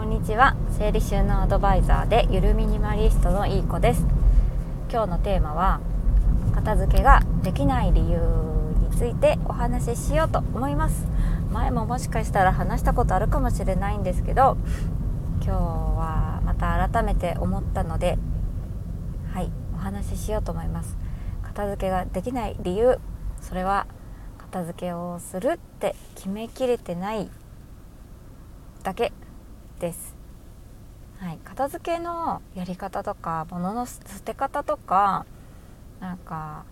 こんにちは。整理収納アドバイザーでゆるミニマリストのいい子です。今日のテーマは片付けができない理由についてお話ししようと思います。前ももしかしたら話したことあるかもしれないんですけど今日はまた改めて思ったのではいお話ししようと思います。片付けができない理由それは片付けをするって決めきれてないだけ。です。はい、片付けのやり方とか物の捨て方とかなんか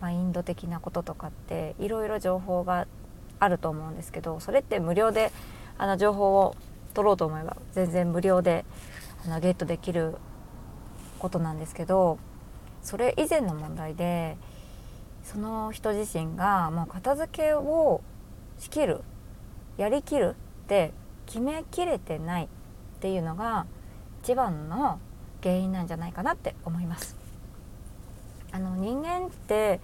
マインド的なこととかっていろいろ情報があると思うんですけどそれって無料であの情報を取ろうと思えば全然無料であのゲットできることなんですけどそれ以前の問題でその人自身がもう片付けをしきるやりきるって決めきれてないっていうのが一番の原因なんじゃないかなって思います。あの人間って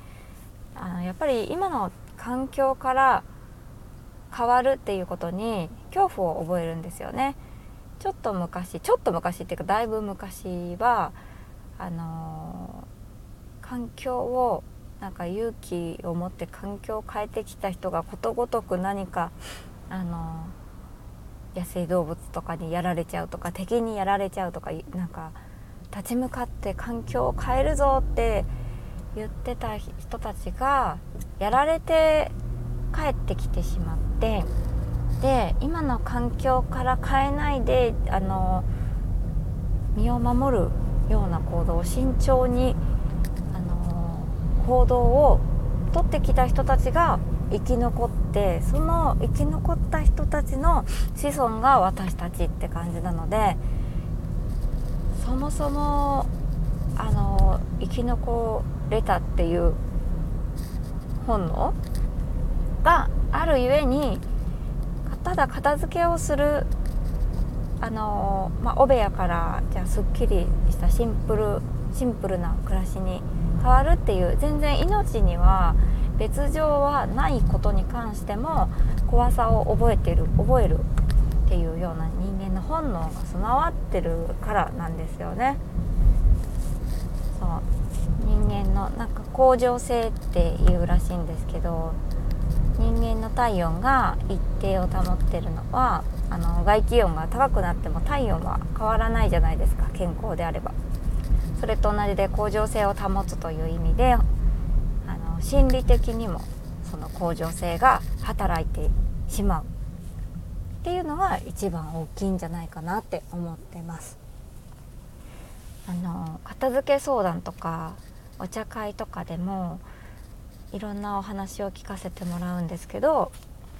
あのやっぱり今の環境から変わるっていうことに恐怖を覚えるんですよね。ちょっと昔ちょっと昔っていうかだいぶ昔はあの環境をなんか勇気を持って環境を変えてきた人がことごとく何かあの野生動物とかにやられちゃうとか敵にやられちゃうとかなんか立ち向かって環境を変えるぞって言ってた人たちがやられて帰ってきてしまってで今の環境から変えないであの身を守るような行動を慎重にあの行動をとってきた人たちが生き残ってその生き残った人たちの子孫が私たちって感じなのでそもそもあの生き残れたっていう本能があるゆえにただ片付けをするあの、まあ、お部屋からじゃあすっきりしたシンプルシンプルな暮らしに変わるっていう全然命には別状はないことに関しても怖さを覚えてる覚えるっていうような人間の本能が備わってるからなんですよね。そう人間のなんか恒常性っていうらしいんですけど人間の体温が一定を保ってるのはあの外気温が高くなっても体温は変わらないじゃないですか健康であれば。それと同じで恒常性を保つという意味で心理的にもその向上性が働いてしまうっていうのが一番大きいんじゃないかなって思ってます。あの片付け相談とかお茶会とかでもいろんなお話を聞かせてもらうんですけど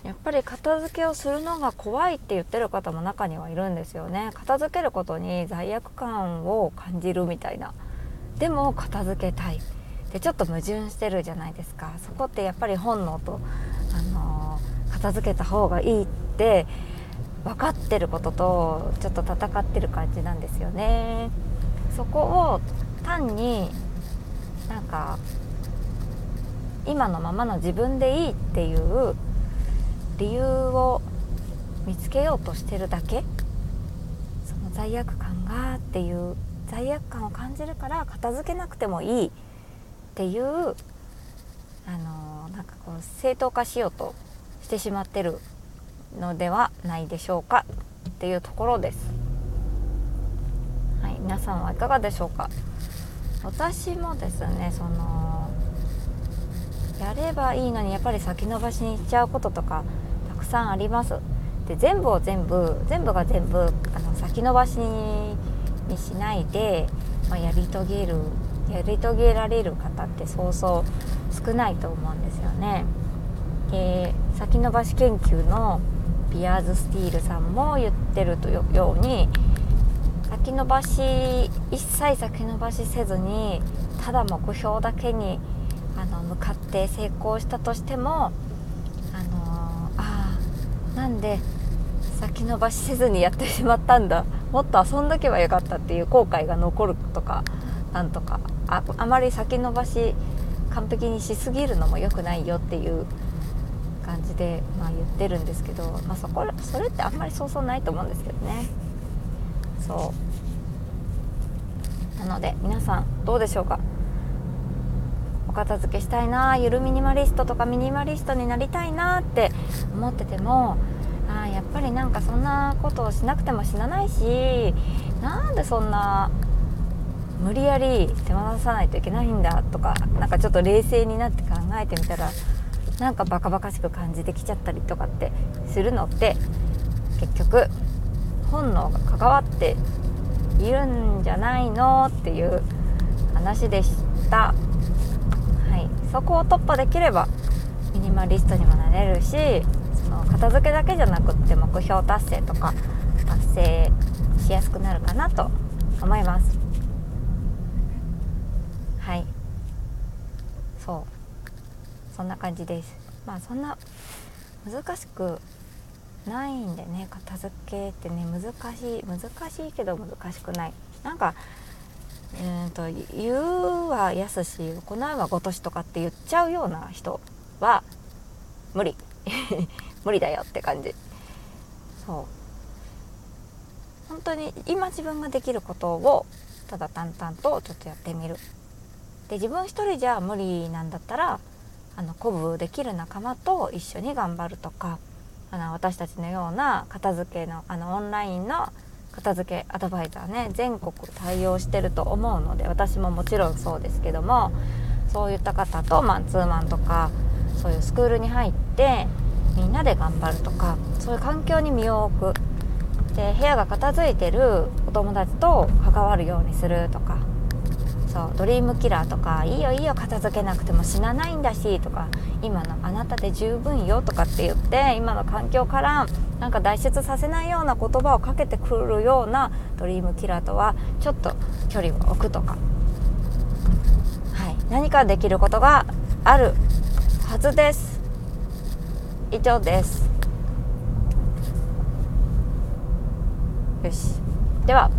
やっぱり片付けをするのが怖いって言ってる方も中にはいるんですよね。片付けることに罪悪感を感じるみたいな。でも片付けたい。でちょっと矛盾してるじゃないですか。そこってやっぱり本能と、あのー、片付けた方がいいって分かってることとちょっと戦ってる感じなんですよね。そこを単になんか今のままの自分でいいっていう理由を見つけようとしてるだけ。その罪悪感がっていう罪悪感を感じるから片付けなくてもいい。っていうあのなんかこう正当化しようとしてしまってるのではないでしょうかっていうところです。はい、皆さんはいかがでしょうか？私もですねそのやればいいのにやっぱり先延ばしにしちゃうこととかたくさんあります。で全部を全部全部が全部あの先延ばしにしないで、まあ、やり遂げるやり遂げられる方ってそうそう少ないと思うんですよね。で先延ばし研究のピアーズ・スティールさんも言ってるとように先延ばし一切先延ばしせずにただ目標だけにあの向かって成功したとしてもあのあなんで先延ばしせずにやってしまったんだもっと遊んどけばよかったっていう後悔が残るとかなんとかああまり先延ばし完璧にしすぎるのも良くないよっていう感じで、まあ、言ってるんですけど、まあ、そこそれってあんまりそうそうないと思うんですけどね。そう。なので皆さんどうでしょうか？お片付けしたいなゆるミニマリストとかミニマリストになりたいなって思っててもあやっぱりなんかそんなことをしなくても死なないしなんでそんな無理やり手放さないといけないんだとかなんかちょっと冷静になって考えてみたらなんかバカバカしく感じてきちゃったりとかってするのって結局本能が関わっているんじゃないのっていう話でした、はい、そこを突破できればミニマリストにもなれるしその片付けだけじゃなくって目標達成とか達成しやすくなるかなと思いますはいそう。そんな感じです。まあそんな難しくないんでね片付けってね難しい難しいけど難しくない。なんかうんと言うはやすし行うはごとしとかって言っちゃうような人は無理。無理だよって感じ。そう。本当に今自分ができることをただ淡々とちょっとやってみる。で自分一人じゃ無理なんだったらあの鼓舞できる仲間と一緒に頑張るとかあの私たちのような片付けのあのオンラインの片付けアドバイザーね全国対応してると思うので私ももちろんそうですけどもそういった方とマンツーマンとかそういうスクールに入ってみんなで頑張るとかそういう環境に身を置く。で部屋が片付いてるお友達と関わるようにするとかそうドリームキラーとかいいよいいよ片付けなくても死なないんだしとか今のあなたで十分よとかって言って今の環境からなんか脱出させないような言葉をかけてくるようなドリームキラーとはちょっと距離を置くとか、はい、何かできることがあるはずです。以上です。よし。では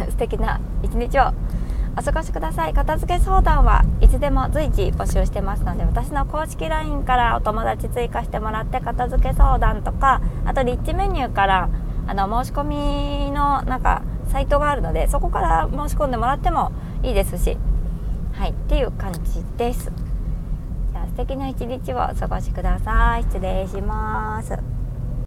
素敵な一日を。お過ごしください。片付け相談はいつでも随時募集してますので私の公式 LINE からお友達追加してもらって片付け相談とかあとリッチメニューからあの申し込みのなんかサイトがあるのでそこから申し込んでもらってもいいですし。はいっていう感じです。じゃあ素敵な一日をお過ごしください。失礼します。